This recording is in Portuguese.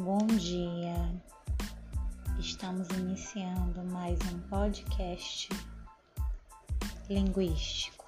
Bom dia. Estamos iniciando mais um podcast linguístico.